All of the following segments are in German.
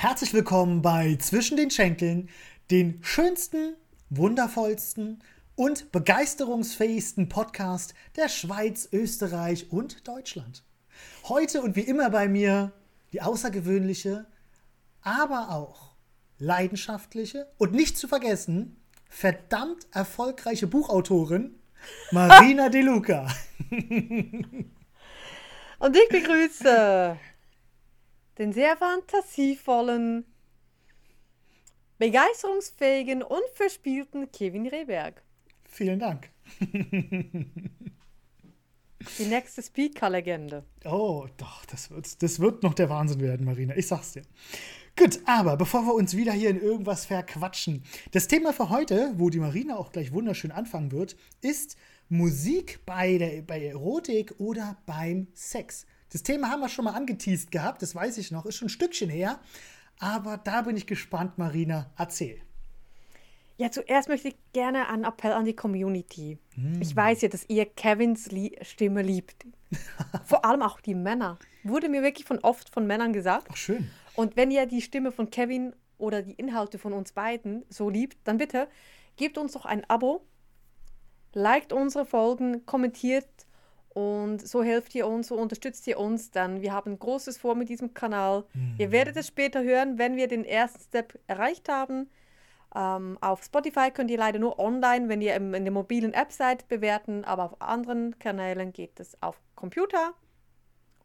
Herzlich willkommen bei Zwischen den Schenkeln, den schönsten, wundervollsten und begeisterungsfähigsten Podcast der Schweiz, Österreich und Deutschland. Heute und wie immer bei mir die außergewöhnliche, aber auch leidenschaftliche und nicht zu vergessen, verdammt erfolgreiche Buchautorin Marina De Luca. Und ich begrüße den sehr fantasievollen, begeisterungsfähigen und verspielten Kevin Rehberg. Vielen Dank. Die nächste Speaker-Legende. Oh, doch, das wird, das wird noch der Wahnsinn werden, Marina. Ich sag's dir. Gut, aber bevor wir uns wieder hier in irgendwas verquatschen, das Thema für heute, wo die Marina auch gleich wunderschön anfangen wird, ist Musik bei, der, bei Erotik oder beim Sex. Das Thema haben wir schon mal angeteased gehabt, das weiß ich noch, ist schon ein Stückchen her. Aber da bin ich gespannt, Marina, erzähl. Ja, zuerst möchte ich gerne einen Appell an die Community. Mm. Ich weiß ja, dass ihr Kevins Stimme liebt. Vor allem auch die Männer. Wurde mir wirklich von oft von Männern gesagt. Ach, schön. Und wenn ihr die Stimme von Kevin oder die Inhalte von uns beiden so liebt, dann bitte gebt uns doch ein Abo, liked unsere Folgen, kommentiert und so helft ihr uns, so unterstützt ihr uns dann. Wir haben Großes vor mit diesem Kanal. Mhm. Ihr werdet es später hören, wenn wir den ersten Step erreicht haben. Ähm, auf Spotify könnt ihr leider nur online, wenn ihr in der mobilen App seid, bewerten, aber auf anderen Kanälen geht es auf Computer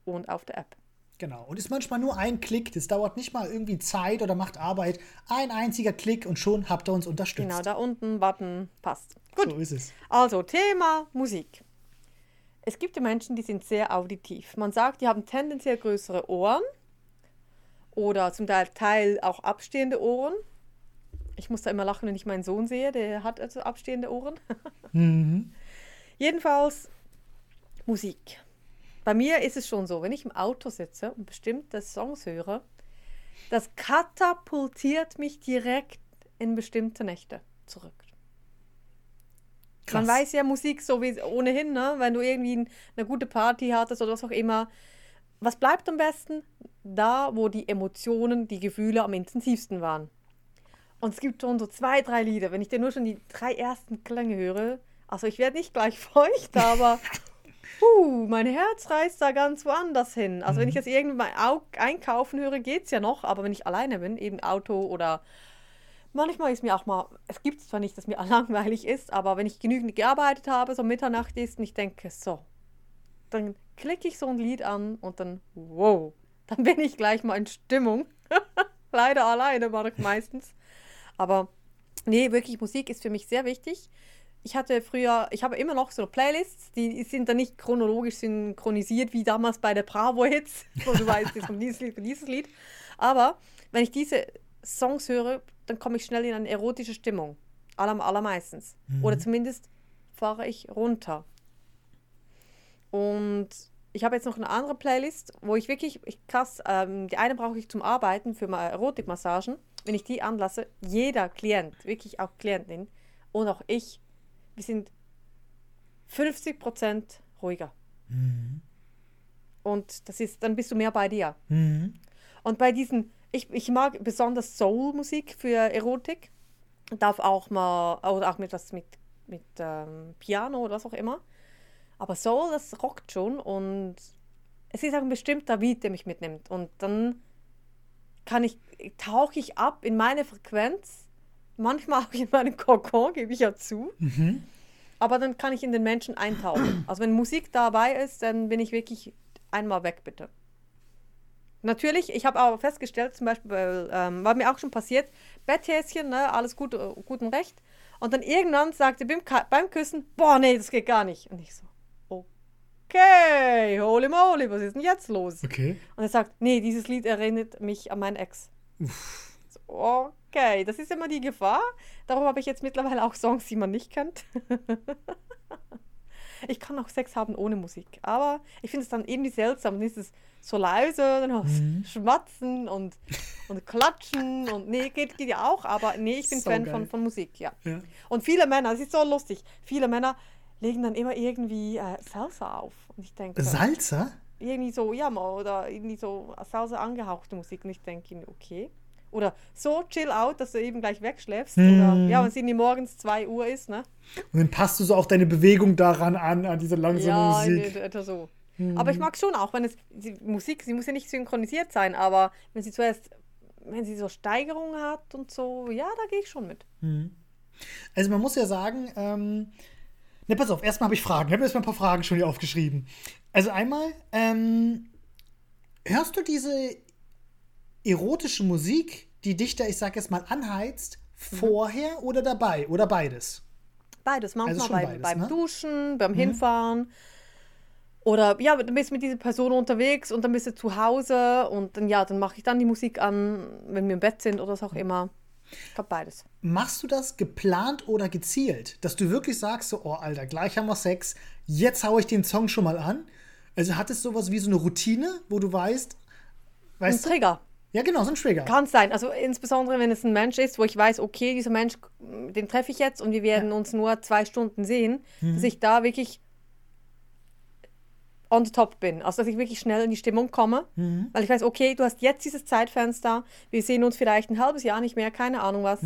und auf der App. Genau. Und ist manchmal nur ein Klick. Das dauert nicht mal irgendwie Zeit oder macht Arbeit. Ein einziger Klick und schon habt ihr uns unterstützt. Genau, da unten Button passt. Gut. So ist es. Also, Thema Musik. Es gibt ja Menschen, die sind sehr auditiv. Man sagt, die haben tendenziell größere Ohren oder zum Teil, auch abstehende Ohren. Ich muss da immer lachen, wenn ich meinen Sohn sehe, der hat also abstehende Ohren. mhm. Jedenfalls Musik. Bei mir ist es schon so, wenn ich im Auto sitze und bestimmte Songs höre, das katapultiert mich direkt in bestimmte Nächte zurück. Krass. Man weiß ja Musik so wie ohnehin, ne? wenn du irgendwie eine gute Party hattest oder was auch immer. Was bleibt am besten? Da, wo die Emotionen, die Gefühle am intensivsten waren. Und es gibt schon so zwei, drei Lieder, wenn ich dir nur schon die drei ersten Klänge höre. Also ich werde nicht gleich feucht, aber uh, mein Herz reißt da ganz woanders hin. Also mhm. wenn ich das irgendwann einkaufen höre, geht es ja noch, aber wenn ich alleine bin, eben Auto oder manchmal ist mir auch mal, es gibt zwar nicht, dass mir langweilig ist, aber wenn ich genügend gearbeitet habe, so Mitternacht ist und ich denke, so, dann klicke ich so ein Lied an und dann, wow, dann bin ich gleich mal in Stimmung. Leider alleine war ich meistens. Aber nee, wirklich, Musik ist für mich sehr wichtig. Ich hatte früher, ich habe immer noch so Playlists, die sind dann nicht chronologisch synchronisiert wie damals bei der Bravo-Hits, wo du weißt, das kommt dieses Lied dieses Lied. Aber wenn ich diese Songs höre, dann komme ich schnell in eine erotische Stimmung. Aller, allermeistens. Mhm. Oder zumindest fahre ich runter. Und ich habe jetzt noch eine andere Playlist, wo ich wirklich, ich krass, ähm, die eine brauche ich zum Arbeiten für Erotikmassagen. Wenn ich die anlasse, jeder Klient, wirklich auch Klientin und auch ich, wir sind 50% ruhiger. Mhm. Und das ist, dann bist du mehr bei dir. Mhm. Und bei diesen ich, ich mag besonders Soul-Musik für Erotik. Darf auch mal, oder auch mit was mit, mit ähm, Piano oder was auch immer. Aber Soul, das rockt schon und es ist auch ein bestimmter Beat, der mich mitnimmt. Und dann kann ich, tauche ich ab in meine Frequenz, manchmal auch in meinen Kokon, gebe ich ja zu. Mhm. Aber dann kann ich in den Menschen eintauchen. Also wenn Musik dabei ist, dann bin ich wirklich einmal weg, bitte. Natürlich, ich habe aber festgestellt, zum Beispiel, ähm, war mir auch schon passiert, Betthäschen, ne, alles gut, äh, gut und recht. Und dann irgendwann sagte beim, beim Küssen, boah, nee, das geht gar nicht. Und ich so, okay, holy moly, was ist denn jetzt los? Okay. Und er sagt, nee, dieses Lied erinnert mich an meinen Ex. So, okay, das ist immer die Gefahr. Darum habe ich jetzt mittlerweile auch Songs, die man nicht kennt. ich kann auch Sex haben ohne Musik. Aber ich finde es dann irgendwie seltsam. Dann ist es so leise, dann hast mhm. Schmatzen und, und Klatschen und nee, geht, geht ja auch, aber nee, ich bin so Fan von, von Musik, ja. ja. Und viele Männer, es ist so lustig, viele Männer legen dann immer irgendwie äh, Salsa auf. Und ich denke. Salsa? Irgendwie so, ja, oder irgendwie so Salsa angehauchte Musik. Und ich denke, okay. Oder so chill out, dass du eben gleich wegschläfst. Hm. Oder ja, wenn es irgendwie morgens 2 Uhr ist, ne? Und dann passt du so auch deine Bewegung daran an, an diese langsame Ja, Musik. etwa so. Aber ich mag schon auch, wenn es die Musik, sie muss ja nicht synchronisiert sein, aber wenn sie zuerst, wenn sie so Steigerungen hat und so, ja, da gehe ich schon mit. Also man muss ja sagen, ähm, ne, pass auf, erstmal habe ich Fragen. Ich habe erstmal ein paar Fragen schon hier aufgeschrieben. Also einmal, ähm, hörst du diese erotische Musik, die dich da, ich sag jetzt mal, anheizt, vorher oder dabei? Oder beides? Beides, manchmal Also beim, beides, beim ne? Duschen, beim Hinfahren. Oder ja, dann bist du mit dieser Person unterwegs und dann bist du zu Hause und dann ja, dann mache ich dann die Musik an, wenn wir im Bett sind oder was auch immer. Ich glaube beides. Machst du das geplant oder gezielt? Dass du wirklich sagst, so, oh Alter, gleich haben wir Sex, jetzt hau ich den Song schon mal an? Also hat es sowas wie so eine Routine, wo du weißt, Ein weißt du? Ja, genau, so ein Trigger. Kann sein. Also insbesondere, wenn es ein Mensch ist, wo ich weiß, okay, dieser Mensch, den treffe ich jetzt und wir werden uns nur zwei Stunden sehen, dass ich da wirklich on the top bin. Also, dass ich wirklich schnell in die Stimmung komme, weil ich weiß, okay, du hast jetzt dieses Zeitfenster, wir sehen uns vielleicht ein halbes Jahr nicht mehr, keine Ahnung was.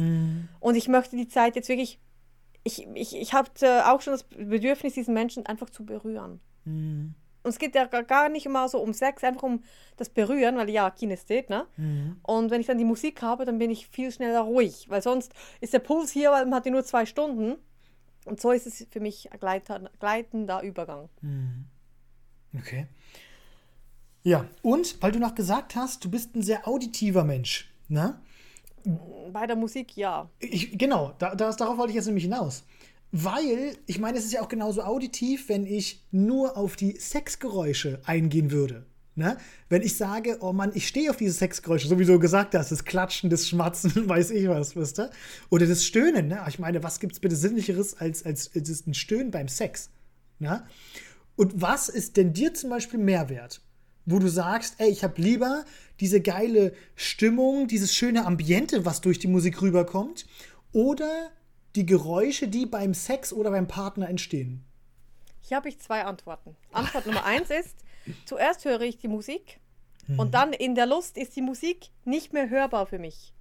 Und ich möchte die Zeit jetzt wirklich, ich, ich, ich habe äh, auch schon das Bedürfnis, diesen Menschen einfach zu berühren. Und es geht ja gar- nicht immer so um Sex, einfach um das Berühren, weil ja, Kinesthet, ne? Und wenn ich dann die Musik habe, dann bin ich viel schneller ruhig, weil sonst ist der Puls hier, weil man hat ja nur zwei Stunden. Und so ist es für mich ein gleiter, gleitender Übergang. Okay. Ja, und weil du noch gesagt hast, du bist ein sehr auditiver Mensch, ne? Bei der Musik ja. Ich, genau, da, das, darauf wollte ich jetzt nämlich hinaus. Weil, ich meine, es ist ja auch genauso auditiv, wenn ich nur auf die Sexgeräusche eingehen würde. Ne? Wenn ich sage, oh Mann, ich stehe auf diese Sexgeräusche, so wie du gesagt hast, das Klatschen, das Schmatzen, weiß ich was, wisst ihr? Oder das Stöhnen, ne? Ich meine, was gibt's bitte Sinnlicheres als, als, als ein Stöhnen beim Sex? Ne? Und was ist denn dir zum Beispiel Mehrwert? Wo du sagst, ey, ich habe lieber diese geile Stimmung, dieses schöne Ambiente, was durch die Musik rüberkommt, oder die Geräusche, die beim Sex oder beim Partner entstehen. Hier habe ich zwei Antworten. Antwort Nummer eins ist, zuerst höre ich die Musik und dann in der Lust ist die Musik nicht mehr hörbar für mich.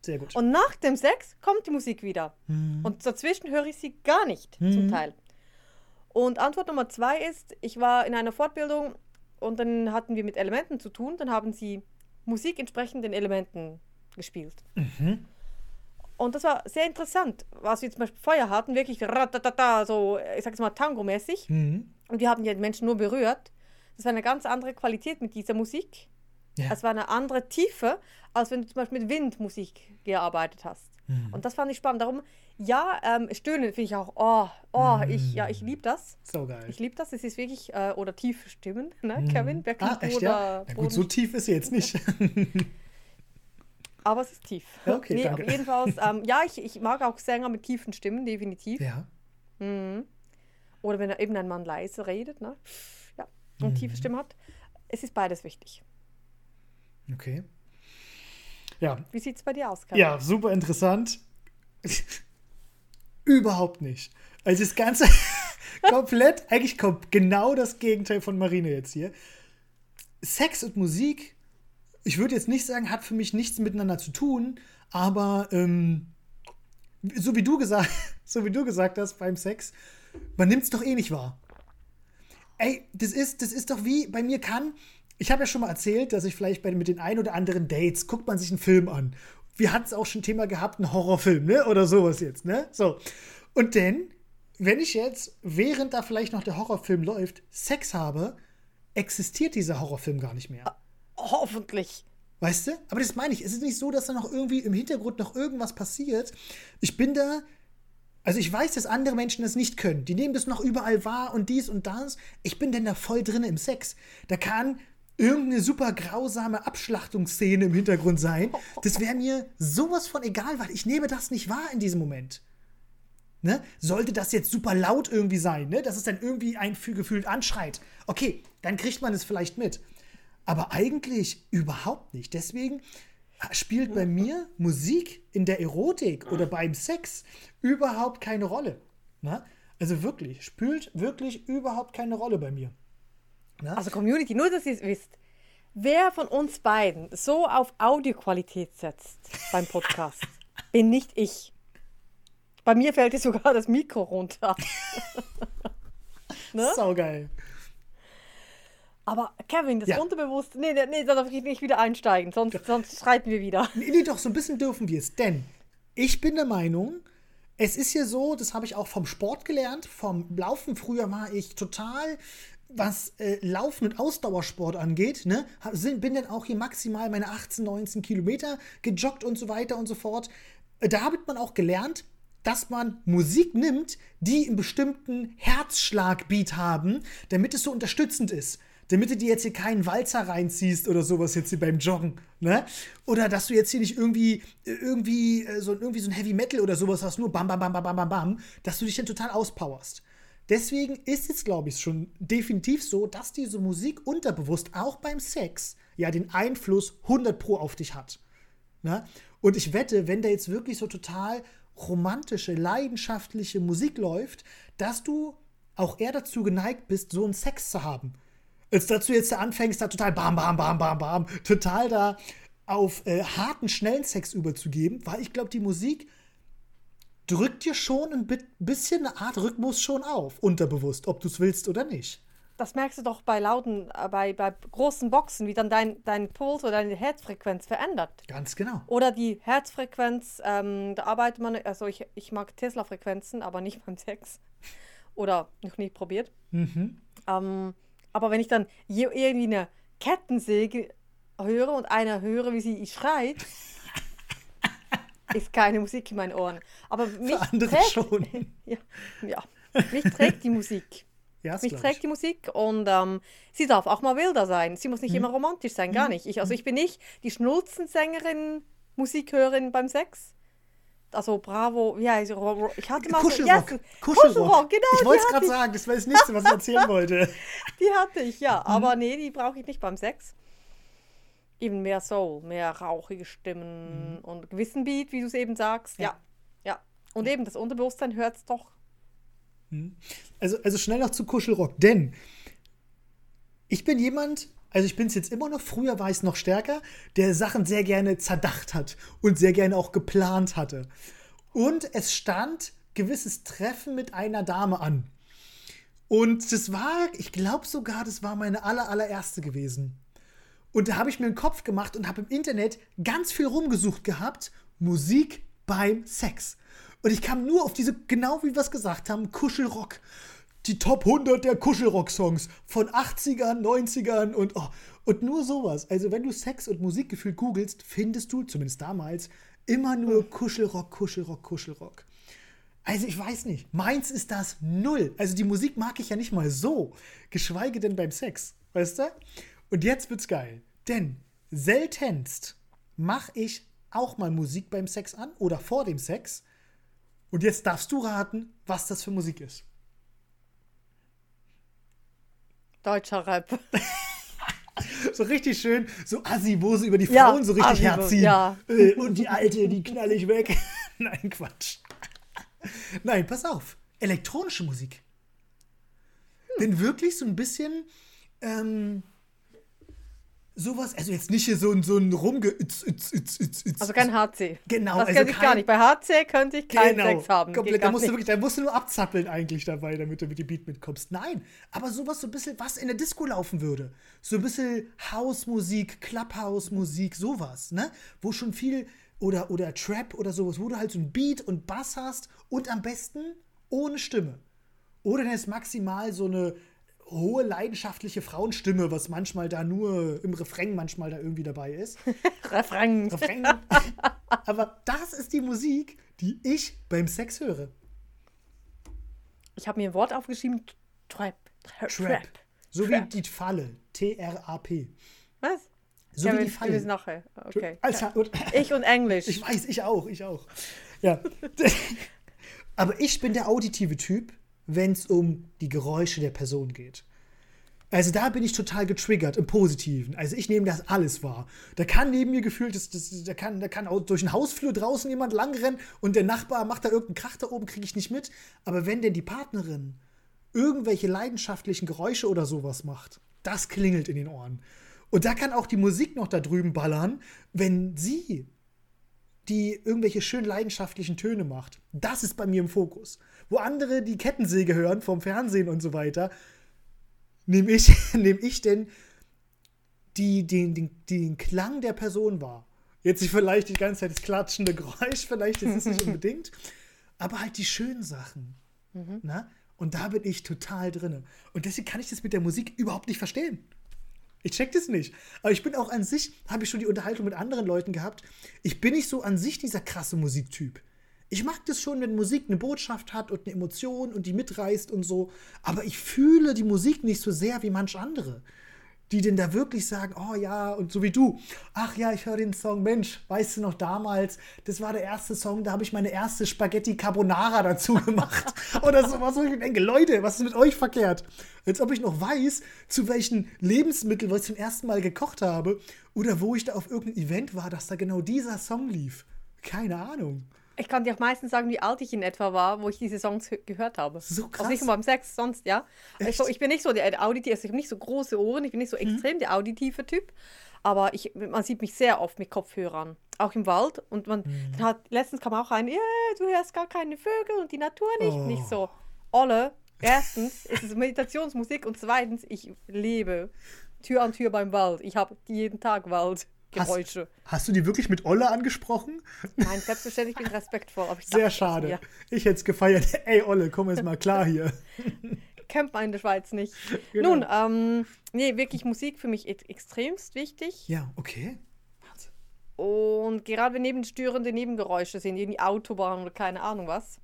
Sehr gut. Und nach dem Sex kommt die Musik wieder. Und dazwischen höre ich sie gar nicht, zum Teil. Und Antwort Nummer zwei ist, ich war in einer Fortbildung und dann hatten wir mit Elementen zu tun. Dann haben sie Musik entsprechend den Elementen gespielt. Und das war sehr interessant, was wir zum Beispiel vorher hatten, wirklich ratatata, so, ich sag's mal, Tango-mäßig. Mhm. Und wir haben ja den Menschen nur berührt. Das war eine ganz andere Qualität mit dieser Musik. Ja. Es war eine andere Tiefe, als wenn du zum Beispiel mit Windmusik gearbeitet hast. Mhm. Und das fand ich spannend. Darum, ja, ähm, Stöhnen finde ich auch, oh, oh, ich, ja, ich liebe das. So geil. Ich liebe das. Es ist wirklich, äh, oder tiefe Stimmen, ne, Kevin? Wer Ah, echt, oder ja? Na gut, so tief ist sie jetzt nicht. Aber es ist tief. Ja, okay, nee, danke. Jedenfalls, ähm, ja, ich, ich mag auch Sänger mit tiefen Stimmen, definitiv. ja. Oder wenn eben ein Mann leise redet, ne? Ja, und Mhm. tiefe Stimme hat. Es ist beides wichtig. Okay. Ja, Wie sieht es bei dir aus, Kevin? Ja, super interessant. Überhaupt nicht. Also das Ganze komplett, eigentlich kommt genau das Gegenteil von Marine jetzt hier. Sex und Musik, ich würde jetzt nicht sagen, hat für mich nichts miteinander zu tun, aber ähm, so wie du gesagt, so wie du gesagt hast beim Sex, man nimmt es doch eh nicht wahr. Ey, das ist, das ist doch wie bei mir kann. Ich habe ja schon mal erzählt, dass ich vielleicht bei, mit den ein oder anderen Dates guckt man sich einen Film an. Wir hatten es auch schon Thema gehabt, einen Horrorfilm, ne? Oder sowas jetzt, ne? So. Und denn, wenn ich jetzt, während da vielleicht noch der Horrorfilm läuft, Sex habe, existiert dieser Horrorfilm gar nicht mehr. Hoffentlich. Weißt du? Aber das meine ich. Es ist nicht so, dass da noch irgendwie im Hintergrund noch irgendwas passiert. Ich bin da. Also ich weiß, dass andere Menschen das nicht können. Die nehmen das noch überall wahr und dies und das. Ich bin denn da voll drin im Sex. Da kann irgendeine super grausame Abschlachtungsszene im Hintergrund sein. Das wäre mir sowas von egal, weil ich nehme das nicht wahr in diesem Moment. Ne? Sollte das jetzt super laut irgendwie sein, ne? dass es dann irgendwie ein gefühlt anschreit. Okay, dann kriegt man es vielleicht mit. Aber eigentlich überhaupt nicht. Deswegen spielt bei mir Musik in der Erotik oder beim Sex überhaupt keine Rolle. Ne? Also wirklich, spielt wirklich überhaupt keine Rolle bei mir. Ne? Also Community, nur dass ihr es wisst. Wer von uns beiden so auf Audioqualität setzt beim Podcast, bin nicht ich. Bei mir fällt dir sogar das Mikro runter. ne? Saugeil. Aber Kevin, das ja. Unterbewusste, nee, nee, da darf ich nicht wieder einsteigen, sonst, sonst streiten wir wieder. Nee, nee, doch, so ein bisschen dürfen wir es. Denn ich bin der Meinung, es ist ja so, das habe ich auch vom Sport gelernt, vom Laufen. Früher war ich total, was äh, Laufen und Ausdauersport angeht, ne, bin dann auch hier maximal meine 18, 19 Kilometer gejoggt und so weiter und so fort. Äh, da hat man auch gelernt, dass man Musik nimmt, die einen bestimmten Herzschlagbeat haben, damit es so unterstützend ist damit du dir jetzt hier keinen Walzer reinziehst oder sowas jetzt hier beim Joggen, ne? Oder dass du jetzt hier nicht irgendwie, irgendwie, äh, so, irgendwie so ein Heavy Metal oder sowas hast, nur bam, bam, bam, bam, bam, bam, bam, dass du dich dann total auspowerst. Deswegen ist es, glaube ich, schon definitiv so, dass diese Musik unterbewusst auch beim Sex ja den Einfluss 100 Pro auf dich hat. Ne? Und ich wette, wenn da jetzt wirklich so total romantische, leidenschaftliche Musik läuft, dass du auch eher dazu geneigt bist, so einen Sex zu haben als dass du jetzt da anfängst, da total bam, bam, bam, bam, bam, total da auf äh, harten, schnellen Sex überzugeben, weil ich glaube, die Musik drückt dir schon ein bisschen eine Art Rhythmus schon auf, unterbewusst, ob du es willst oder nicht. Das merkst du doch bei lauten, äh, bei, bei großen Boxen, wie dann dein, dein Puls oder deine Herzfrequenz verändert. Ganz genau. Oder die Herzfrequenz, ähm, da arbeitet man, also ich, ich mag Tesla-Frequenzen, aber nicht beim Sex. Oder noch nie probiert. Mhm. Ähm, aber wenn ich dann irgendwie eine Kettensäge höre und einer höre, wie sie schreit, ist keine Musik in meinen Ohren. Aber mich trägt, schon. ja, ja, mich trägt die Musik. Ja, mich trägt die Musik und ähm, sie darf auch mal wilder sein. Sie muss nicht hm. immer romantisch sein, gar nicht. Ich, also mhm. ich bin nicht die Schnulzensängerin, Musikhörerin beim Sex also Bravo, ja, ich hatte mal Kuschelrock. So, yes, Kuschelrock, genau. Ich wollte es gerade sagen, das war das nächste, was ich erzählen wollte. Die hatte ich, ja. Mhm. Aber nee, die brauche ich nicht beim Sex. Eben mehr Soul, mehr rauchige Stimmen mhm. und gewissen Beat, wie du es eben sagst. Ja. ja. ja. Und eben das Unterbewusstsein hört es doch. Mhm. Also, also schnell noch zu Kuschelrock, denn ich bin jemand, also ich bin es jetzt immer noch, früher war ich es noch stärker, der Sachen sehr gerne zerdacht hat und sehr gerne auch geplant hatte. Und es stand gewisses Treffen mit einer Dame an. Und das war, ich glaube sogar, das war meine aller, allererste gewesen. Und da habe ich mir einen Kopf gemacht und habe im Internet ganz viel rumgesucht gehabt, Musik beim Sex. Und ich kam nur auf diese, genau wie wir es gesagt haben, Kuschelrock die Top 100 der Kuschelrock-Songs von 80ern, 90ern und, oh, und nur sowas. Also, wenn du Sex und Musikgefühl googelst, findest du, zumindest damals, immer nur Kuschelrock, Kuschelrock, Kuschelrock. Also, ich weiß nicht. Meins ist das null. Also, die Musik mag ich ja nicht mal so. Geschweige denn beim Sex. Weißt du? Und jetzt wird's geil. Denn seltenst mache ich auch mal Musik beim Sex an oder vor dem Sex. Und jetzt darfst du raten, was das für Musik ist. Deutscher Rap. so richtig schön, so assi, wo sie über die Frauen ja, so richtig herziehen. Ja. Äh, und die alte, die knall ich weg. Nein, Quatsch. Nein, pass auf. Elektronische Musik. Hm. Bin wirklich so ein bisschen ähm, sowas, also jetzt nicht hier so ein, so ein rumge... Also kein HC. Genau. Das also könnte ich gar nicht. Bei HC könnte ich keinen genau, Sex haben. Komplett, da, musst du wirklich, da musst du nur abzappeln eigentlich dabei, damit du mit dem Beat mitkommst. Nein, aber sowas so ein bisschen, was in der Disco laufen würde. So ein bisschen Hausmusik, Clubhouse-Musik, sowas, ne? Wo schon viel, oder, oder Trap oder sowas, wo du halt so ein Beat und Bass hast und am besten ohne Stimme. Oder dann ist maximal so eine hohe leidenschaftliche Frauenstimme, was manchmal da nur im Refrain manchmal da irgendwie dabei ist. Refrain. Refrain. Aber das ist die Musik, die ich beim Sex höre. Ich habe mir ein Wort aufgeschrieben: Trap. Trap. Trap. So Trap. wie die Falle. T-R-A-P. Was? So ja, wie die Falle. Nachher. Okay. Also, und, ich und Englisch. Ich weiß, ich auch, ich auch. Ja. Aber ich bin der auditive Typ wenn es um die Geräusche der Person geht. Also da bin ich total getriggert im Positiven. Also ich nehme das alles wahr. Da kann neben mir gefühlt, das, das, da, kann, da kann auch durch den Hausflur draußen jemand langrennen und der Nachbar macht da irgendeinen Krach da oben, kriege ich nicht mit. Aber wenn denn die Partnerin irgendwelche leidenschaftlichen Geräusche oder sowas macht, das klingelt in den Ohren. Und da kann auch die Musik noch da drüben ballern, wenn sie die irgendwelche schön leidenschaftlichen Töne macht. Das ist bei mir im Fokus. Wo andere die Kettensäge hören vom Fernsehen und so weiter, nehme ich, nehm ich denn die, den, den, den Klang der Person wahr. Jetzt nicht vielleicht die ganze Zeit das klatschende Geräusch, vielleicht ist es nicht unbedingt, aber halt die schönen Sachen. Mhm. Na? Und da bin ich total drin. Und deswegen kann ich das mit der Musik überhaupt nicht verstehen. Ich check das nicht. Aber ich bin auch an sich, habe ich schon die Unterhaltung mit anderen Leuten gehabt, ich bin nicht so an sich dieser krasse Musiktyp. Ich mag das schon, wenn Musik eine Botschaft hat und eine Emotion und die mitreißt und so. Aber ich fühle die Musik nicht so sehr wie manch andere die denn da wirklich sagen, oh ja, und so wie du, ach ja, ich höre den Song, Mensch, weißt du noch damals, das war der erste Song, da habe ich meine erste Spaghetti Carbonara dazu gemacht. Oder sowas, wo ich denke, Leute, was ist mit euch verkehrt? Als ob ich noch weiß, zu welchen Lebensmitteln, was ich zum ersten Mal gekocht habe, oder wo ich da auf irgendeinem Event war, dass da genau dieser Song lief. Keine Ahnung. Ich kann dir auch meistens sagen, wie alt ich in etwa war, wo ich diese Songs gehört habe. So krass. Also nicht nur beim Sex, sonst, ja. Ich, ich, bin nicht so der Auditive, also ich habe nicht so große Ohren, ich bin nicht so mhm. extrem der auditive Typ. Aber ich, man sieht mich sehr oft mit Kopfhörern, auch im Wald. Und man mhm. hat, letztens kam auch ein, yeah, du hörst gar keine Vögel und die Natur nicht. Oh. Nicht so, Olle, erstens ist es Meditationsmusik und zweitens, ich lebe Tür an Tür beim Wald. Ich habe jeden Tag Wald. Geräusche. Hast, hast, du die wirklich mit Olle angesprochen? Nein, selbstverständlich bin ich respektvoll. Sehr schade. Ich hätte es gefeiert. Ey, Olle, komm jetzt mal klar hier. Kennt man in der Schweiz nicht. Genau. Nun, ähm, nee, wirklich Musik für mich extremst wichtig. Ja, okay. Und gerade wenn nebenstörende Nebengeräusche sind, irgendwie Autobahn oder keine Ahnung was,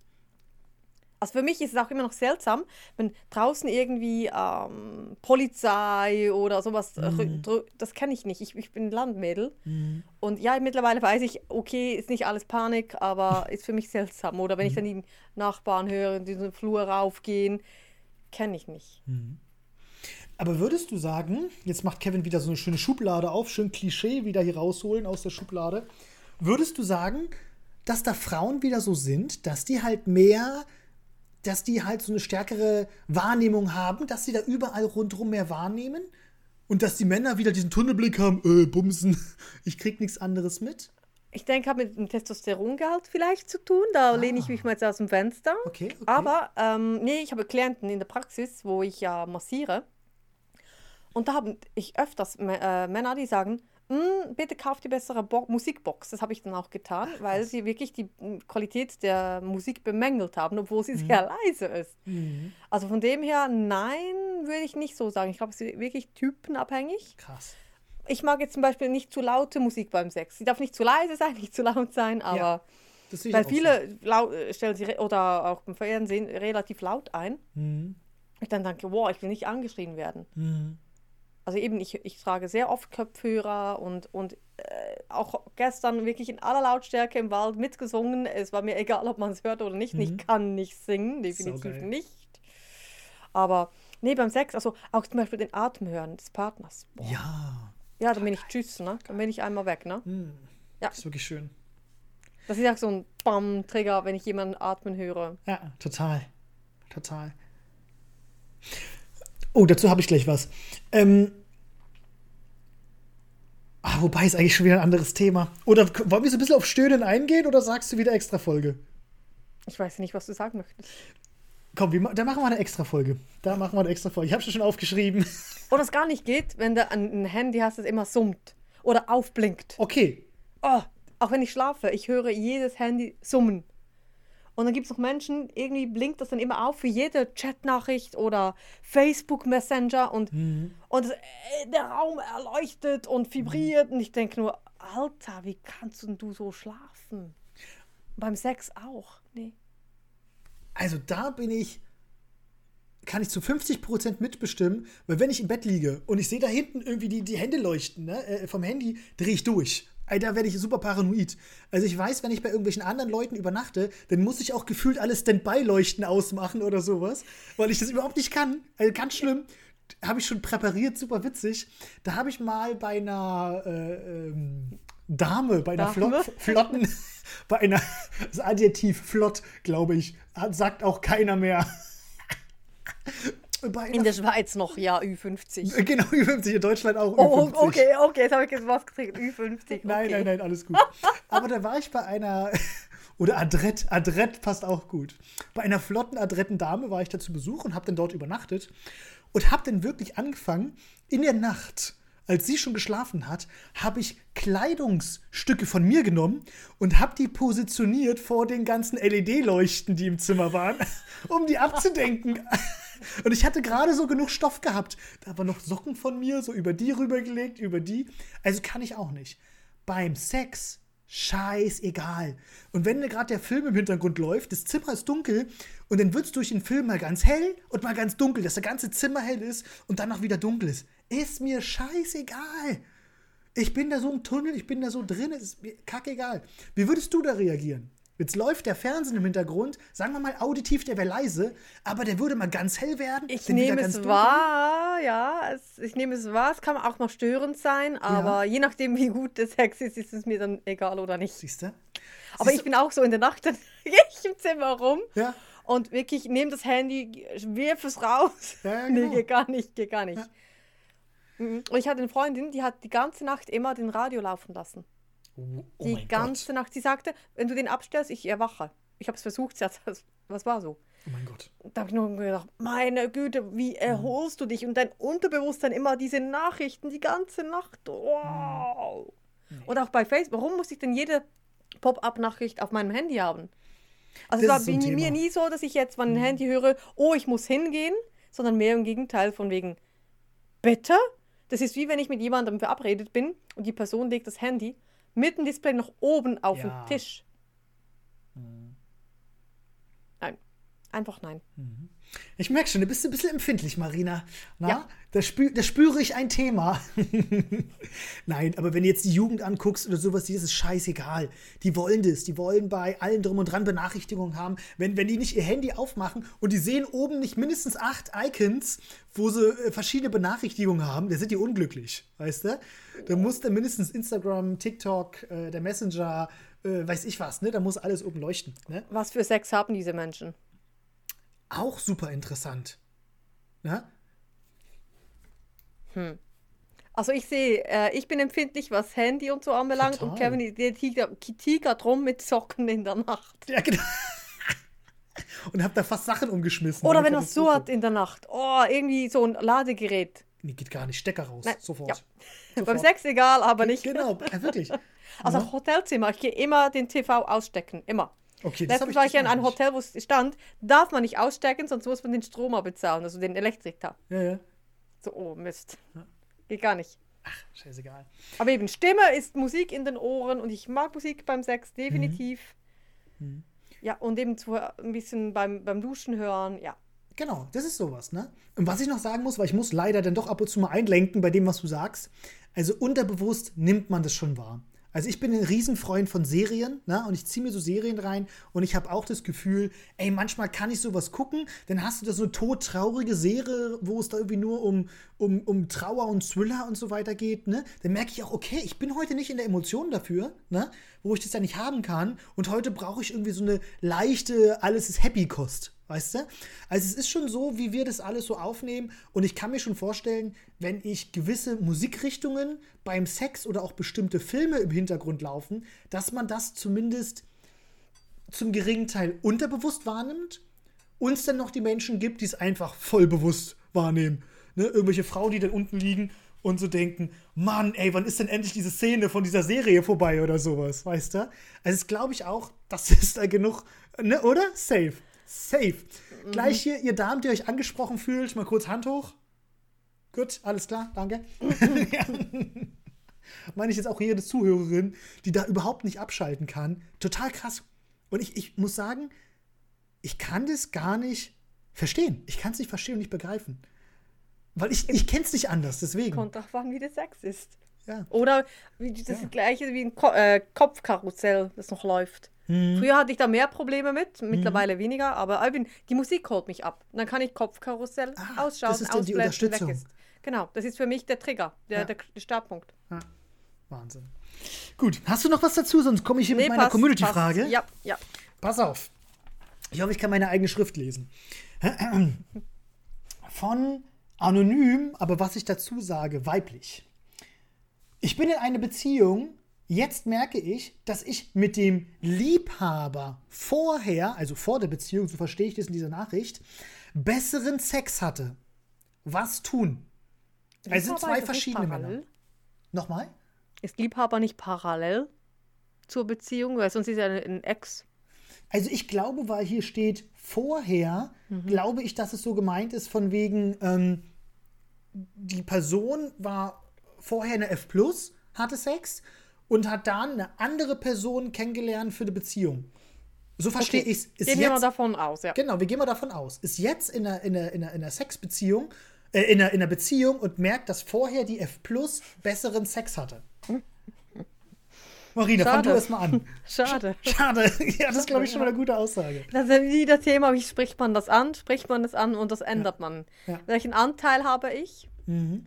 also für mich ist es auch immer noch seltsam, wenn draußen irgendwie ähm, Polizei oder sowas, äh, mhm. das kenne ich nicht. Ich, ich bin Landmädel. Mhm. Und ja, mittlerweile weiß ich, okay, ist nicht alles Panik, aber ist für mich seltsam. Oder wenn ich dann die Nachbarn höre, in diesen Flur raufgehen, kenne ich nicht. Mhm. Aber würdest du sagen, jetzt macht Kevin wieder so eine schöne Schublade auf, schön Klischee wieder hier rausholen aus der Schublade. Würdest du sagen, dass da Frauen wieder so sind, dass die halt mehr dass die halt so eine stärkere Wahrnehmung haben, dass sie da überall rundherum mehr wahrnehmen und dass die Männer wieder diesen Tunnelblick haben, äh, bumsen, ich krieg nichts anderes mit. Ich denke, hat mit dem Testosterongehalt vielleicht zu tun. Da ah. lehne ich mich mal jetzt aus dem Fenster. Okay, okay. Aber, ähm, nee, ich habe Klienten in der Praxis, wo ich ja massiere. Und da habe ich öfters äh, Männer, die sagen, bitte kauft die bessere Bo Musikbox. Das habe ich dann auch getan, weil sie wirklich die hm, Qualität der Musik bemängelt haben, obwohl sie mhm. sehr leise ist. Mhm. Also von dem her, nein, würde ich nicht so sagen. Ich glaube, es ist wirklich typenabhängig. Krass. Ich mag jetzt zum Beispiel nicht zu laute Musik beim Sex. Sie darf nicht zu leise sein, nicht zu laut sein, aber ja, weil viele so. Äh, stellen sie oder auch beim Fernsehen relativ laut ein. Mhm. Ich dann denke, wow, ich will nicht angeschrien werden. Mhm also eben, ich, ich trage sehr oft Kopfhörer und, und äh, auch gestern wirklich in aller Lautstärke im Wald mitgesungen. Es war mir egal, ob man es hört oder nicht. Mhm. Ich kann nicht singen, definitiv so nicht. Aber nee, beim Sex, also auch zum Beispiel den Atem hören des Partners. Boah. Ja. Ja, dann bin ich tschüss, ne? Dann bin ich einmal weg, ne? Mhm. Ja. Das ist wirklich schön. Das ist auch so ein Bam-Trigger, wenn ich jemanden atmen höre. Ja, total. Total. Oh, dazu habe ich gleich was. Ähm, ah, wobei ist eigentlich schon wieder ein anderes Thema. Oder wollen wir so ein bisschen auf Stöhnen eingehen oder sagst du wieder extra Folge? Ich weiß nicht, was du sagen möchtest. Komm, wir, da machen wir eine extra Folge. Da machen wir eine extra Folge. Ich habe schon aufgeschrieben. Oder es gar nicht geht, wenn du ein Handy hast, das immer summt oder aufblinkt. Okay. Oh, auch wenn ich schlafe, ich höre jedes Handy summen. Und dann gibt es noch Menschen, irgendwie blinkt das dann immer auf für jede Chatnachricht oder Facebook Messenger und, mhm. und äh, der Raum erleuchtet und vibriert. Mhm. Und ich denke nur, Alter, wie kannst du so schlafen? Beim Sex auch. Nee. Also da bin ich, kann ich zu 50% mitbestimmen, weil wenn ich im Bett liege und ich sehe da hinten irgendwie die, die Hände leuchten ne, äh, vom Handy, drehe ich durch. Da werde ich super paranoid. Also ich weiß, wenn ich bei irgendwelchen anderen Leuten übernachte, dann muss ich auch gefühlt alles Standby-Leuchten ausmachen oder sowas, weil ich das überhaupt nicht kann. Also ganz schlimm. Habe ich schon präpariert, super witzig. Da habe ich mal bei einer äh, ähm, Dame, bei einer Flot, flotten, bei einer, das Adjektiv flott, glaube ich, sagt auch keiner mehr. Bei In der Schweiz noch, ja, Ü50. Genau, Ü50, in Deutschland auch Oh, Ü50. okay, okay, jetzt habe ich jetzt was gekriegt. Ü50. Nein, okay. nein, nein, alles gut. Aber da war ich bei einer, oder Adrett, Adrett passt auch gut. Bei einer flotten, adretten Dame war ich da zu Besuch und habe dann dort übernachtet und habe dann wirklich angefangen, in der Nacht, als sie schon geschlafen hat, habe ich Kleidungsstücke von mir genommen und habe die positioniert vor den ganzen LED-Leuchten, die im Zimmer waren, um die abzudenken. Und ich hatte gerade so genug Stoff gehabt. Da waren noch Socken von mir, so über die rübergelegt, über die. Also kann ich auch nicht. Beim Sex, scheißegal. Und wenn gerade der Film im Hintergrund läuft, das Zimmer ist dunkel und dann wird es durch den Film mal ganz hell und mal ganz dunkel, dass das ganze Zimmer hell ist und dann auch wieder dunkel ist. Ist mir scheißegal. Ich bin da so im Tunnel, ich bin da so drin, es ist mir kackegal. Wie würdest du da reagieren? Jetzt läuft der Fernsehen im Hintergrund, sagen wir mal auditiv, der wäre leise, aber der würde mal ganz hell werden. Ich nehme es dunkel. wahr, ja. Es, ich nehme es wahr. Es kann auch noch störend sein, aber je nachdem, wie gut der Sex ist, ist es mir dann egal oder nicht. Siehst du? Aber ich bin auch so in der Nacht, dann gehe ich im Zimmer rum Ja. und wirklich nehme das Handy, wirf es raus. Ja, ja, Nee, genau. geht gar nicht, geht gar nicht. Mhm. Und ich hatte eine Freundin, die hat die ganze Nacht immer den Radio laufen lassen. Oh, oh die ganze Gott. Nacht. Sie sagte, wenn du den abstellst, ich erwache. Ich habe es versucht, sie hat, was war so? Oh mein Gott. Da habe ich nur gedacht, meine Güte, wie erholst du dich? Und dein Unterbewusstsein immer diese Nachrichten die ganze Nacht. Wow. Und auch bei Facebook, warum muss ich denn jede Pop-up-Nachricht auf meinem Handy haben? Also es Das war so ein bei mir nie so, dass ich jetzt mein Handy höre, oh, ich muss hingehen, sondern mehr im Gegenteil von wegen, bitte? Das ist wie wenn ich mit jemandem verabredet bin und die Person legt das Handy mit dem Display noch oben auf Ja. den Tisch. Nein, einfach nein. Ich merke schon, du bist ein bisschen empfindlich, Marina. Na? Ja. Da, spü da spüre ich ein Thema. Nein, aber wenn du jetzt die Jugend anguckst oder sowas, die ist es scheißegal. Die wollen das. Die wollen bei allen drum und dran Benachrichtigungen haben. Wenn, wenn die nicht ihr Handy aufmachen und die sehen oben nicht mindestens acht Icons, wo sie äh, verschiedene Benachrichtigungen haben, da sind die unglücklich. Weißt du? Da muss dann mindestens Instagram, TikTok, äh, der Messenger, äh, weiß ich was, ne? Da muss alles oben leuchten. Ne? Was für Sex haben diese Menschen? Auch super interessant. Ne? Also ich sehe, äh, ich bin empfindlich, was Handy und so anbelangt Total. und Kevin, der tigert, tigert rum mit Socken in der Nacht. Ja, genau. Und hab da fast Sachen umgeschmissen. Oder Eine wenn er so hat in der Nacht. Oh, irgendwie so ein Ladegerät. Nee, geht gar nicht. Stecker raus. Nein, Sofort. ja. Sofort. Beim Sex egal, aber nicht. Genau, ja, wirklich. Also auch Hotelzimmer, ich gehe immer den TV ausstecken, immer. Okay, Letztens war ich in einem. Hotel, wo es stand, darf man nicht ausstecken, sonst muss man den Stromer bezahlen, also den Elektriker. Ja, ja. So, oh Mist. Geht gar nicht. Scheißegal. Aber eben, Stimme ist Musik in den Ohren und ich mag Musik beim Sex, definitiv. Mhm. Ja, und eben zu, ein bisschen beim, beim Duschen hören, ja. Genau, das ist sowas, ne? Und was ich noch sagen muss, weil ich muss leider dann doch ab und zu mal einlenken bei dem, was du sagst. Also unterbewusst nimmt man das schon wahr. Also ich bin ein Riesenfreund von Serien, ne? Und ich ziehe mir so Serien rein und ich habe auch das Gefühl, ey, manchmal kann ich sowas gucken, dann hast du da so eine todtraurige Serie, wo es da irgendwie nur um, um, um Trauer und Thriller und so weiter geht, ne? Dann merke ich auch, okay, ich bin heute nicht in der Emotion dafür, ne? Wo ich das ja nicht haben kann. Und heute brauche ich irgendwie so eine leichte, alles ist Happy-Kost. Weißt du? Also es ist schon so, wie wir das alles so aufnehmen. Und ich kann mir schon vorstellen, wenn ich gewisse Musikrichtungen beim Sex oder auch bestimmte Filme im Hintergrund laufen, dass man das zumindest zum geringen Teil unterbewusst wahrnimmt. Uns dann noch die Menschen gibt, die es einfach voll bewusst wahrnehmen. Ne? Irgendwelche Frauen, die dann unten liegen und so denken, Mann, ey, wann ist denn endlich diese Szene von dieser Serie vorbei oder sowas, weißt du? Also das glaube ich auch, das ist da genug, ne, oder? Safe. Safe. Gleich hier, ihr Damen, die euch angesprochen fühlt, mal kurz Hand hoch. Gut, alles klar, danke. ja. Meine ich jetzt auch jede Zuhörerin, die da überhaupt nicht abschalten kann. Total krass. Und ich, ich muss sagen, ich kann das gar nicht verstehen. Ich kann es nicht verstehen und nicht begreifen. Weil ich, ich kenne es nicht anders, deswegen. Kommt drauf an, wie der Sex ist. Ja. Oder wie, das Ja. gleiche wie ein Ko äh, Kopfkarussell, das noch läuft. Mhm. Früher hatte ich da mehr Probleme mit, mittlerweile weniger, aber Alvin, die Musik holt mich ab. Und dann kann ich Kopfkarussell Ah, ausschauen, das ist dann die ausblenden, weg Unterstützung. ist. Genau, das ist für mich der Trigger, der, Ja. der, der Startpunkt. Wahnsinn. Gut, hast du noch was dazu? Sonst komme ich hier mit meiner Community-Frage. Ja, ja. Pass auf. Ich hoffe, ich kann meine eigene Schrift lesen. von anonym, aber was ich dazu sage, weiblich. Ich bin in einer Beziehung, jetzt merke ich, dass ich mit dem Liebhaber vorher, also vor der Beziehung, so verstehe ich das in dieser Nachricht, besseren Sex hatte. Was tun? Es sind Liebhaber zwei verschiedene? Männer. Nochmal? Ist Liebhaber nicht parallel zur Beziehung? Weil sonst ist er ein Ex. Also ich glaube, weil hier steht vorher, glaube ich, dass es so gemeint ist von wegen, ähm, die Person war vorher eine F+, hatte Sex und hat dann eine andere Person kennengelernt für eine Beziehung. So verstehe Okay. ich es. Gehen wir mal davon aus, ja. genau, wir gehen mal davon aus. Ist jetzt in einer, in einer, in einer, in einer Sexbeziehung, äh, in, einer, in einer Beziehung und merkt, dass vorher die F+ besseren Sex hatte. Marina, fang Schade. du erst mal an. Schade. Schade. Ja, das ist, glaube ich, schon mal eine gute Aussage. Das ist wieder Thema, wie spricht man das an? Spricht man das an und das ändert man. Ja. Welchen Anteil habe ich Mhm.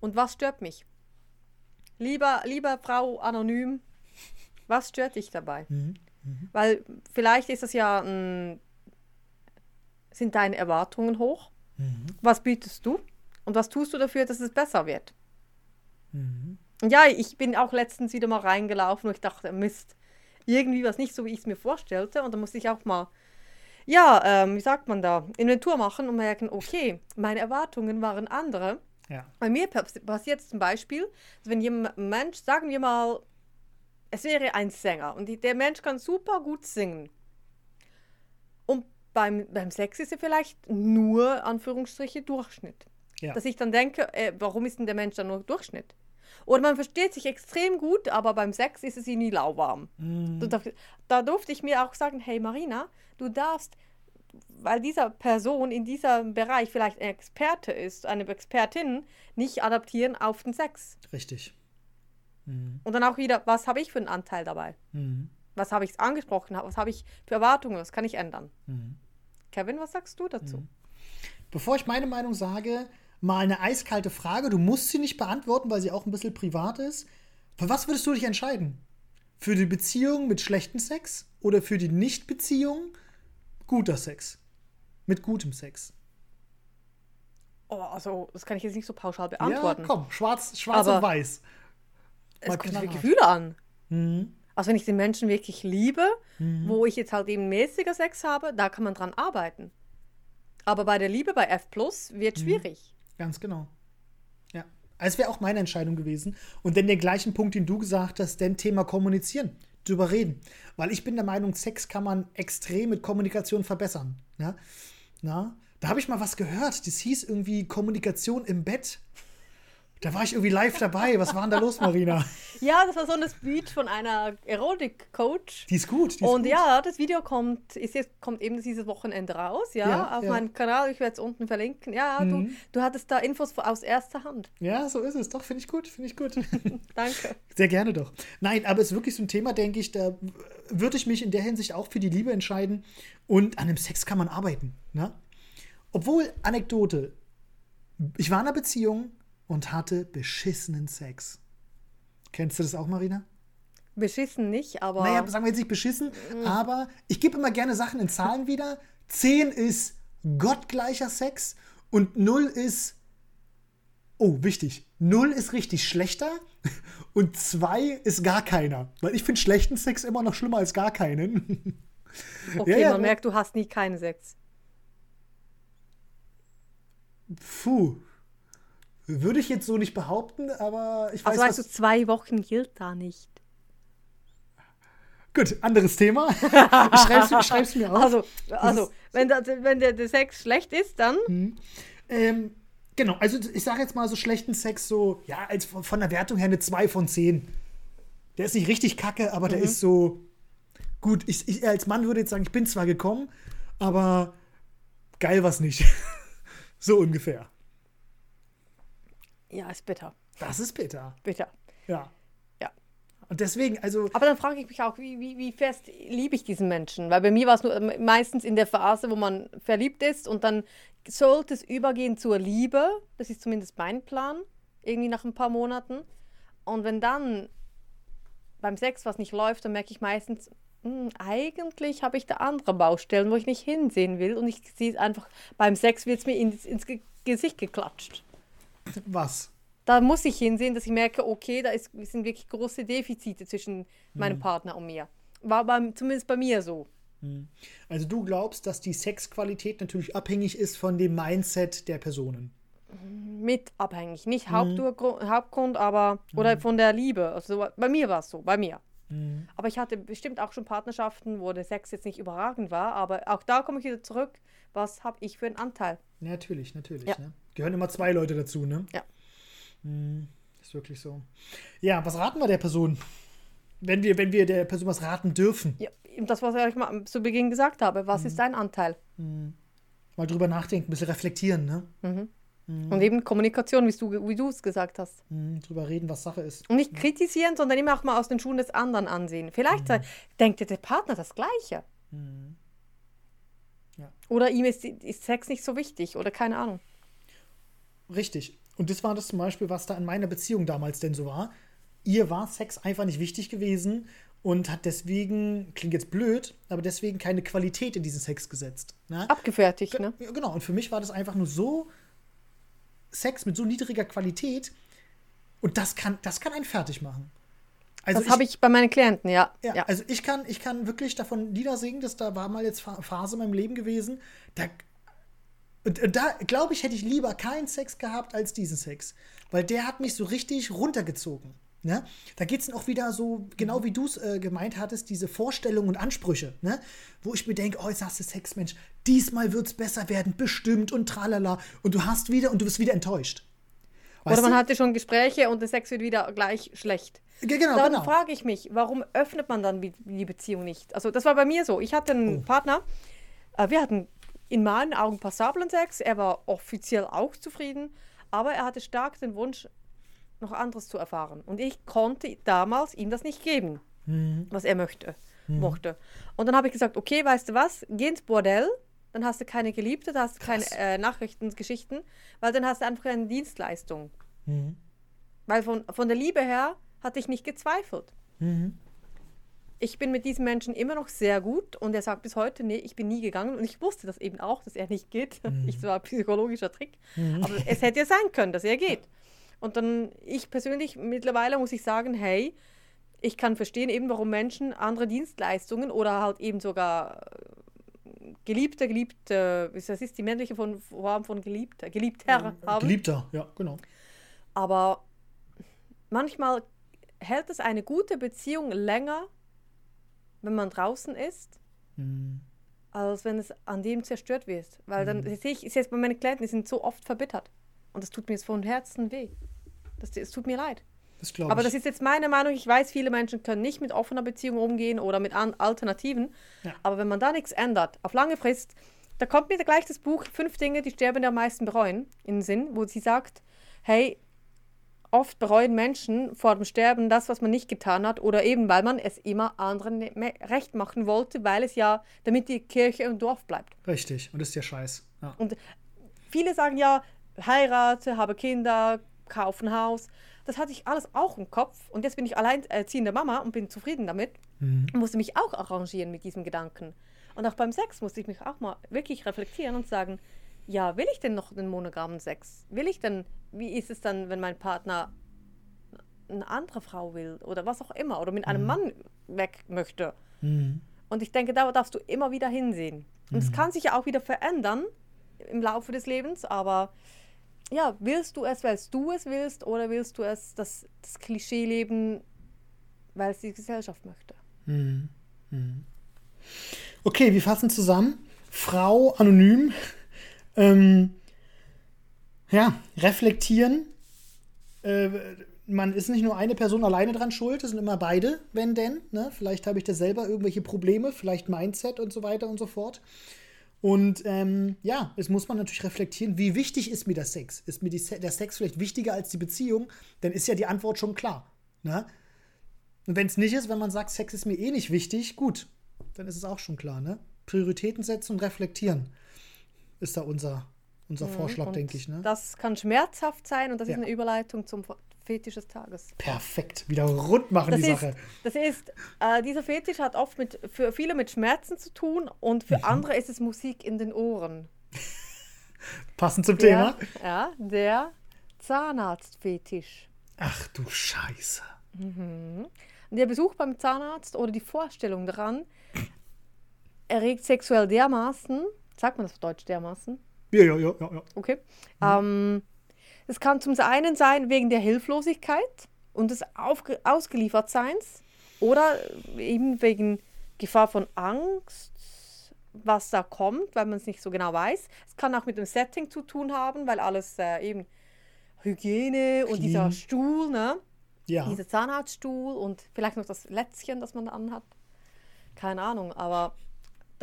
und was stört mich? Lieber, lieber Frau Anonym, was stört dich dabei? Mhm. Weil vielleicht ist es ja, ein, sind deine Erwartungen hoch? Mhm. Was bietest du? Und was tust du dafür, dass es besser wird? Mhm. Und ja, ich bin auch letztens wieder mal reingelaufen, wo ich dachte, Mist, irgendwie was nicht so, wie ich es mir vorstellte. Und da musste ich auch mal, ja, ähm, wie sagt man da, Inventur machen und merken, okay, meine Erwartungen waren andere. Ja. Bei mir pass- passiert zum Beispiel, wenn jemand Mensch, sagen wir mal, es wäre ein Sänger und die, der Mensch kann super gut singen. Und beim, beim Sex ist er vielleicht nur, Anführungsstriche, Durchschnitt. Ja. Dass ich dann denke, äh, warum ist denn der Mensch dann nur Durchschnitt? Oder man versteht sich extrem gut, aber beim Sex ist es ihm nie lauwarm. Du darf- Da durfte ich mir auch sagen, hey Marina, du darfst, weil dieser Person in diesem Bereich vielleicht ein Experte ist, eine Expertin, nicht adaptieren auf den Sex. Richtig. Mhm. Und dann auch wieder, was habe ich für einen Anteil dabei? Mhm. Was habe ich angesprochen? Was habe ich für Erwartungen? Was kann ich ändern? Mhm. Kevin, was sagst du dazu? Bevor ich meine Meinung sage, mal eine eiskalte Frage. Du musst sie nicht beantworten, weil sie auch ein bisschen privat ist. Für was würdest du dich entscheiden? Für die Beziehung mit schlechtem Sex oder für die Nicht-Beziehung guter Sex? Mit gutem Sex. Oh, also, das kann ich jetzt nicht so pauschal beantworten. Ja, komm, schwarz, schwarz Aber und weiß. es mal kommt für knallhart. Gefühle an. Mhm. Also wenn ich den Menschen wirklich liebe, wo ich jetzt halt eben mäßiger Sex habe, da kann man dran arbeiten. Aber bei der Liebe bei F Plus wird schwierig. Ganz genau. Ja. Es wäre auch meine Entscheidung gewesen. Und dann den gleichen Punkt, den du gesagt hast, denn Thema kommunizieren, drüber reden. Weil ich bin der Meinung, Sex kann man extrem mit Kommunikation verbessern. Ja? Na? Da habe ich mal was gehört, das hieß irgendwie Kommunikation im Bett. Da war ich irgendwie live dabei. Was war denn da los, Marina? Ja, das war so ein Speech von einer Erotik-Coach. Die ist gut. Die ist Und gut. ja, das Video kommt, ist jetzt, kommt eben dieses Wochenende raus, ja, Ja, auf ja. meinem Kanal. Ich werde es unten verlinken. Ja, du, du hattest da Infos aus erster Hand. Ja, so ist es. Doch, finde ich gut. Finde ich gut. Danke. Sehr gerne doch. Nein, aber es ist wirklich so ein Thema, denke ich, da würde ich mich in der Hinsicht auch für die Liebe entscheiden. Und an dem Sex kann man arbeiten. Ne? Obwohl, Anekdote, ich war in einer Beziehung und hatte beschissenen Sex. Kennst du das auch, Marina? Beschissen nicht, aber Naja, sagen wir jetzt nicht beschissen, aber ich gebe immer gerne Sachen in Zahlen wieder. 10 ist gottgleicher Sex und 0 ist, oh, wichtig, 0 ist richtig schlechter und 2 ist gar keiner. Weil ich finde schlechten Sex immer noch schlimmer als gar keinen. okay, ja, ja, man ja. merkt, du hast nie keinen Sex. Puh. Würde ich jetzt so nicht behaupten, aber ich weiß, Also weißt du, zwei Wochen gilt da nicht. Gut, anderes Thema. Ich schreib's, schreib's mir auf. Also, also wenn, der, wenn der, der Sex schlecht ist, dann Ähm, genau, also ich sage jetzt mal so schlechten Sex so, ja, als von, der Wertung her eine 2 von 10. Der ist nicht richtig kacke, aber der ist so gut. Ich, ich als Mann würde jetzt sagen, ich bin zwar gekommen, aber geil was nicht. so ungefähr. Ja, ist bitter. Das ist bitter. Bitter. Ja. Ja. Und deswegen, also, Aber dann frage ich mich auch, wie, wie, wie fest liebe ich diesen Menschen? Weil bei mir war es nur ähm, meistens in der Phase, wo man verliebt ist und dann sollte es übergehen zur Liebe. Das ist zumindest mein Plan, irgendwie nach ein paar Monaten. Und wenn dann beim Sex was nicht läuft, dann merke ich meistens, hm, eigentlich habe ich da andere Baustellen, wo ich nicht hinsehen will. Und ich sehe es einfach, beim Sex wird es mir ins, ins Ge- Gesicht geklatscht. Was? Da muss ich hinsehen, dass ich merke, okay, da ist, sind wirklich große Defizite zwischen meinem Partner und mir. War beim, zumindest bei mir so. Also du glaubst, dass die Sexqualität natürlich abhängig ist von dem Mindset der Personen. Mit abhängig. Nicht Haupturgrund, Hauptgrund, aber oder von der Liebe. Also bei mir war es so, bei mir. Aber ich hatte bestimmt auch schon Partnerschaften, wo der Sex jetzt nicht überragend war, aber auch da komme ich wieder zurück. Was habe ich für einen Anteil? Natürlich, natürlich. Ja. Ne? Gehören immer zwei Leute dazu, ne? Ja. Hm, ist wirklich so. Ja, was raten wir der Person? Wenn wir, wenn wir der Person was raten dürfen. Ja, das, was ich mal zu Beginn gesagt habe. Was ist dein Anteil? Mal drüber nachdenken, ein bisschen reflektieren, ne? Und eben Kommunikation, wie du es gesagt hast. Hm, drüber reden, was Sache ist. Und nicht kritisieren, sondern immer auch mal aus den Schuhen des anderen ansehen. Vielleicht äh, denkt der Partner das Gleiche. Ja. Oder ihm ist, ist Sex nicht so wichtig oder keine Ahnung. Richtig. Und das war das zum Beispiel, was da in meiner Beziehung damals denn so war. Ihr war Sex einfach nicht wichtig gewesen und hat deswegen, klingt jetzt blöd, aber deswegen keine Qualität in diesen Sex gesetzt. Ne? Abgefertigt, ne? Genau, und für mich war das einfach nur so Sex mit so niedriger Qualität und das kann, das kann einen fertig machen. Also das habe ich bei meinen Klienten, ja. ja, ja. also ich kann, ich kann wirklich davon Lieder singen, dass da war mal jetzt Pha- Phase in meinem Leben gewesen, da und, und da glaube ich, hätte ich lieber keinen Sex gehabt als diesen Sex, weil der hat mich so richtig runtergezogen. Ne? Da geht es dann auch wieder so, genau wie du es äh, gemeint hattest, diese Vorstellungen und Ansprüche, ne? wo ich mir denke, oh, jetzt hast du Sex, Mensch, diesmal wird es besser werden, bestimmt und tralala. Und du hast wieder und du bist wieder enttäuscht. Weißt Oder man du? hatte schon Gespräche und der Sex wird wieder gleich schlecht. Ge- Genau, Dann genau. frage ich mich, warum öffnet man dann die die Beziehung nicht? Also das war bei mir so. Ich hatte einen Oh. Partner, äh, wir hatten in meinen Augen passablen Sex, er war offiziell auch zufrieden, aber er hatte stark den Wunsch, noch anderes zu erfahren. Und ich konnte damals ihm das nicht geben, Mhm. was er möchte, mochte. Und dann habe ich gesagt, okay, weißt du was, geh ins Bordell, dann hast du keine Geliebte, da hast du keine äh, Nachrichtengeschichten, weil dann hast du einfach eine Dienstleistung. Mhm. Weil von, von der Liebe her hatte ich nicht gezweifelt. Mhm. Ich bin mit diesem Menschen immer noch sehr gut und er sagt bis heute, nee, ich bin nie gegangen und ich wusste das eben auch, dass er nicht geht. Ich war ein psychologischer Trick. Aber es hätte ja sein können, dass er geht. Und dann, ich persönlich, mittlerweile muss ich sagen, hey, ich kann verstehen eben, warum Menschen andere Dienstleistungen oder halt eben sogar äh, Geliebter, Geliebte, das ist die männliche Form von Geliebter, Geliebter haben. Geliebter, ja, genau. Aber manchmal hält es eine gute Beziehung länger, wenn man draußen ist, Mhm. als wenn es an dem zerstört wird. Weil dann sehe ich, ich sehe es bei meinen Klienten, die sind so oft verbittert. Und das tut mir jetzt von Herzen weh. Das, es tut mir leid. Das. Aber das ist jetzt meine Meinung. Ich weiß, viele Menschen können nicht mit offener Beziehung umgehen oder mit Alternativen. Ja. Aber wenn man da nichts ändert, auf lange Frist, da kommt mir gleich das Buch Fünf Dinge, die Sterbende am meisten bereuen, in den Sinn, wo sie sagt, hey, oft bereuen Menschen vor dem Sterben das, was man nicht getan hat, oder eben, weil man es immer anderen ne- recht machen wollte, weil es ja, damit die Kirche im Dorf bleibt. Richtig, und das ist ja scheiß. Ja. Und viele sagen ja, heirate, habe Kinder, kaufe ein Haus. Das hatte ich alles auch im Kopf. Und jetzt bin ich alleinerziehende Mama und bin zufrieden damit. Mhm. Und musste mich auch arrangieren mit diesem Gedanken. Und auch beim Sex musste ich mich auch mal wirklich reflektieren und sagen, ja, will ich denn noch einen monogamen Sex? Will ich denn, wie ist es dann, wenn mein Partner eine andere Frau will oder was auch immer oder mit einem Mann weg möchte? Mhm. Und ich denke, da darfst du immer wieder hinsehen. Und es kann sich ja auch wieder verändern im Laufe des Lebens, aber ja, willst du es, weil du es willst, oder willst du es, das, das Klischee leben, weil es die Gesellschaft möchte? Mhm. Mhm. Okay, wir fassen zusammen. Frau anonym. Ähm, ja, reflektieren. Äh, man ist nicht nur eine Person alleine dran schuld, es sind immer beide, wenn denn. Ne? Vielleicht habe ich da selber irgendwelche Probleme, vielleicht Mindset und so weiter und so fort. Und ähm, ja, es muss man natürlich reflektieren, wie wichtig ist mir der Sex? Ist mir Se- der Sex vielleicht wichtiger als die Beziehung? Dann ist ja die Antwort schon klar. Ne? Und wenn es nicht ist, wenn man sagt, Sex ist mir eh nicht wichtig, gut, dann ist es auch schon klar, ne? Prioritäten setzen und reflektieren ist da unser, unser Vorschlag, Und denke ich, ne? Das kann schmerzhaft sein und das Ja. ist eine Überleitung zum Fetisch des Tages. Perfekt. Wieder rund machen Das die ist, Sache. das ist äh, dieser Fetisch hat oft mit, für viele mit Schmerzen zu tun und für andere ist es Musik in den Ohren. Passend zum Der, Thema. ja, der Zahnarztfetisch. Ach du Scheiße. Der Besuch beim Zahnarzt oder die Vorstellung daran erregt sexuell dermaßen, sagt man das auf Deutsch dermaßen? Ja, ja, ja, ja. ja. Okay. Ähm, es kann zum einen sein wegen der Hilflosigkeit und des Aufge Ausgeliefertseins oder eben wegen Gefahr von Angst, was da kommt, weil man es nicht so genau weiß. Es kann auch mit dem Setting zu tun haben, weil alles äh, eben Hygiene und dieser. Stuhl, ne? ja. Dieser Zahnarztstuhl und vielleicht noch das Lätzchen, das man da anhat. Keine Ahnung, aber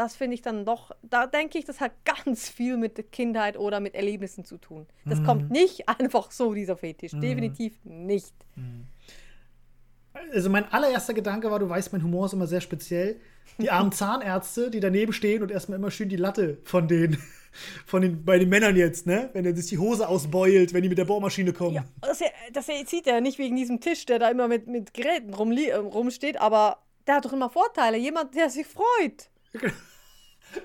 das finde ich dann doch, da denke ich, das hat ganz viel mit Kindheit oder mit Erlebnissen zu tun. Das kommt nicht einfach so, dieser Fetisch. Definitiv nicht. Also mein allererster Gedanke war, du weißt, mein Humor ist immer sehr speziell. Die armen Zahnärzte, die daneben stehen und erstmal immer schön die Latte von den, von den, bei den Männern jetzt, ne? Wenn er sich die Hose ausbeult, wenn die mit der Bohrmaschine kommen. Ja, das, das sieht er nicht wegen diesem Tisch, der da immer mit, mit Geräten rumsteht, aber der hat doch immer Vorteile. Jemand, der sich freut.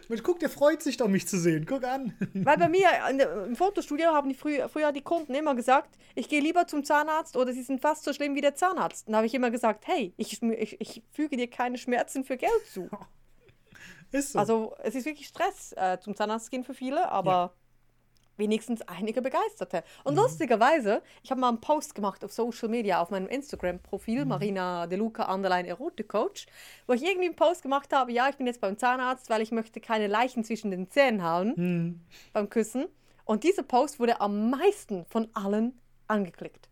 Mensch, guck, der freut sich doch, mich zu sehen. Guck an. Weil bei mir der, im Fotostudio haben die früh, früher die Kunden immer gesagt, ich gehe lieber zum Zahnarzt oder sie sind fast so schlimm wie der Zahnarzt. Dann habe ich immer gesagt, hey, ich, ich, ich füge dir keine Schmerzen für Geld zu. Ist so. Also es ist wirklich Stress äh, zum Zahnarzt gehen für viele, aber wenigstens einige Begeisterte. Und lustigerweise, ich habe mal einen Post gemacht auf Social Media, auf meinem Instagram-Profil, Marina De Luca Underline Erotik-Coach, wo ich irgendwie einen Post gemacht habe, ja, ich bin jetzt beim Zahnarzt, weil ich möchte keine Leichen zwischen den Zähnen haben beim Küssen. Und dieser Post wurde am meisten von allen angeklickt.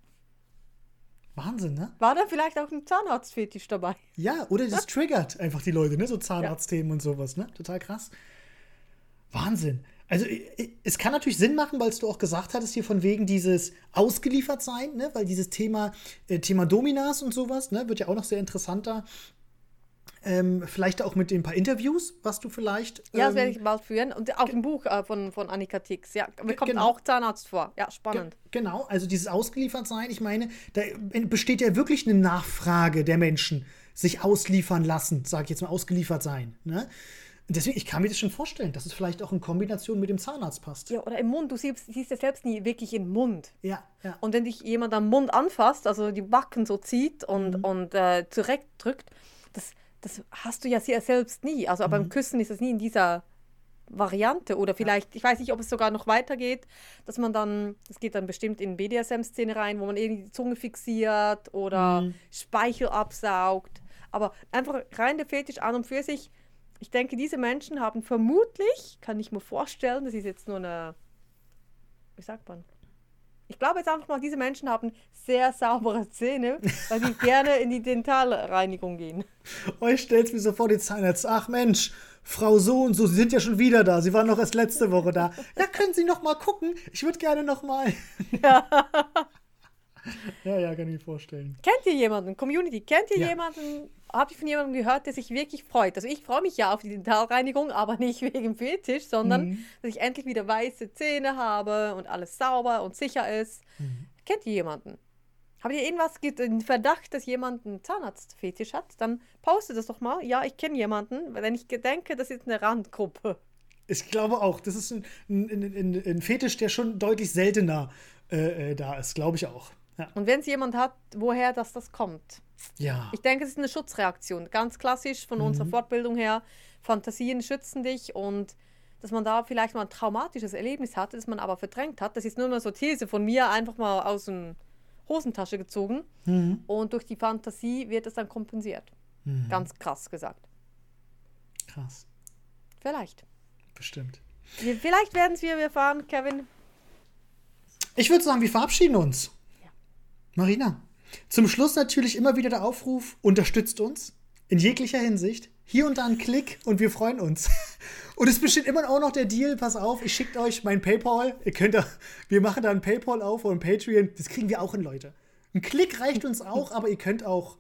Wahnsinn, ne? War da vielleicht auch ein Zahnarztfetisch dabei? Ja, oder das triggert einfach die Leute, ne? So Zahnarztthemen und sowas, ne? Total krass. Wahnsinn. Also i- i- es kann natürlich Sinn machen, weil du auch gesagt hattest hier von wegen dieses ausgeliefert sein, ne? Weil dieses Thema äh, Thema Dominas und sowas, ne, wird ja auch noch sehr interessant da. Ähm, vielleicht auch mit den paar Interviews, was du vielleicht. Ja, das ähm, werde ich bald führen. Und auch im Buch äh, von, von Annika Tix. Ja, mir kommt genau. auch Zahnarzt vor. Ja, Ge- spannend. Genau, also dieses ausgeliefert sein, ich meine, da besteht ja wirklich eine Nachfrage der Menschen, sich ausliefern lassen, sage ich jetzt mal, ausgeliefert sein. Ne? Und deswegen, ich kann mir das schon vorstellen, dass es vielleicht auch in Kombination mit dem Zahnarzt passt. Ja, oder im Mund. Du siehst, siehst ja selbst nie wirklich im Mund. Ja, ja. Und wenn dich jemand am Mund anfasst, also die Backen so zieht und, Mhm. und äh, zurechtdrückt, das, das hast du ja sehr selbst nie. Also Mhm. beim Küssen ist es nie in dieser Variante. Oder vielleicht, ich weiß nicht, ob es sogar noch weitergeht, dass man dann, das geht dann bestimmt in BDSM-Szene rein, wo man irgendwie die Zunge fixiert oder Mhm. Speichel absaugt. Aber einfach rein der Fetisch an und für sich, ich denke, diese Menschen haben vermutlich, kann ich mir vorstellen, das ist jetzt nur eine, wie sagt man? Ich glaube jetzt einfach mal, diese Menschen haben sehr saubere Zähne, weil sie gerne in die Dentalreinigung gehen. Euch stellt mir so vor, die Zahnärzte, ach Mensch, Frau so und so, Sie sind ja schon wieder da, Sie waren noch erst letzte Woche da. Ja, können Sie noch mal gucken? Ich würde gerne noch mal. Ja. ja, kann ich mir vorstellen. Kennt ihr jemanden, Community, kennt ihr Ja. jemanden, habt ihr von jemandem gehört, der sich wirklich freut? Also ich freue mich ja auf die Dentalreinigung, aber nicht wegen Fetisch, sondern Mhm. dass ich endlich wieder weiße Zähne habe und alles sauber und sicher ist. Mhm. Kennt ihr jemanden? Habt ihr irgendwas, einen Verdacht, dass jemand einen Zahnarztfetisch hat? Dann postet das doch mal. Ja, ich kenne jemanden, wenn ich denke, das ist eine Randgruppe. Ich glaube auch, das ist ein, ein, ein, ein Fetisch, der schon deutlich seltener äh, äh, da ist, glaube ich auch. Ja. Und wenn es jemand hat, woher das, das kommt? ja. Ich denke, es ist eine Schutzreaktion. Ganz klassisch von unserer Fortbildung her. Fantasien schützen dich und dass man da vielleicht mal ein traumatisches Erlebnis hatte, das man aber verdrängt hat. Das ist nur eine so These von mir, einfach mal aus der Hosentasche gezogen. Und durch die Fantasie wird es dann kompensiert. Ganz krass gesagt. Krass. Vielleicht. Bestimmt. Vielleicht werden es wir erfahren, Kevin. Ich würde sagen, wir verabschieden uns. Marina, zum Schluss natürlich immer wieder der Aufruf, unterstützt uns in jeglicher Hinsicht. Hier und da ein Klick und wir freuen uns. Und es besteht immer auch noch der Deal, pass auf, ich schicke euch mein Paypal. Ihr könnt da, wir machen da ein Paypal auf und ein Patreon. Das kriegen wir auch in Leute. Ein Klick reicht uns auch, aber ihr könnt auch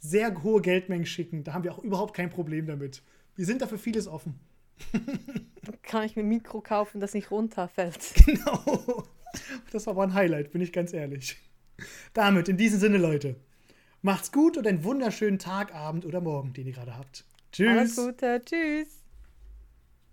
sehr hohe Geldmengen schicken. Da haben wir auch überhaupt kein Problem damit. Wir sind dafür vieles offen. Kann ich mir ein Mikro kaufen, das nicht runterfällt? Genau. Das war aber ein Highlight, bin ich ganz ehrlich. Damit, in diesem Sinne, Leute. Macht's gut und einen wunderschönen Tag, Abend oder Morgen, den ihr gerade habt. Tschüss. Alles Gute. Tschüss.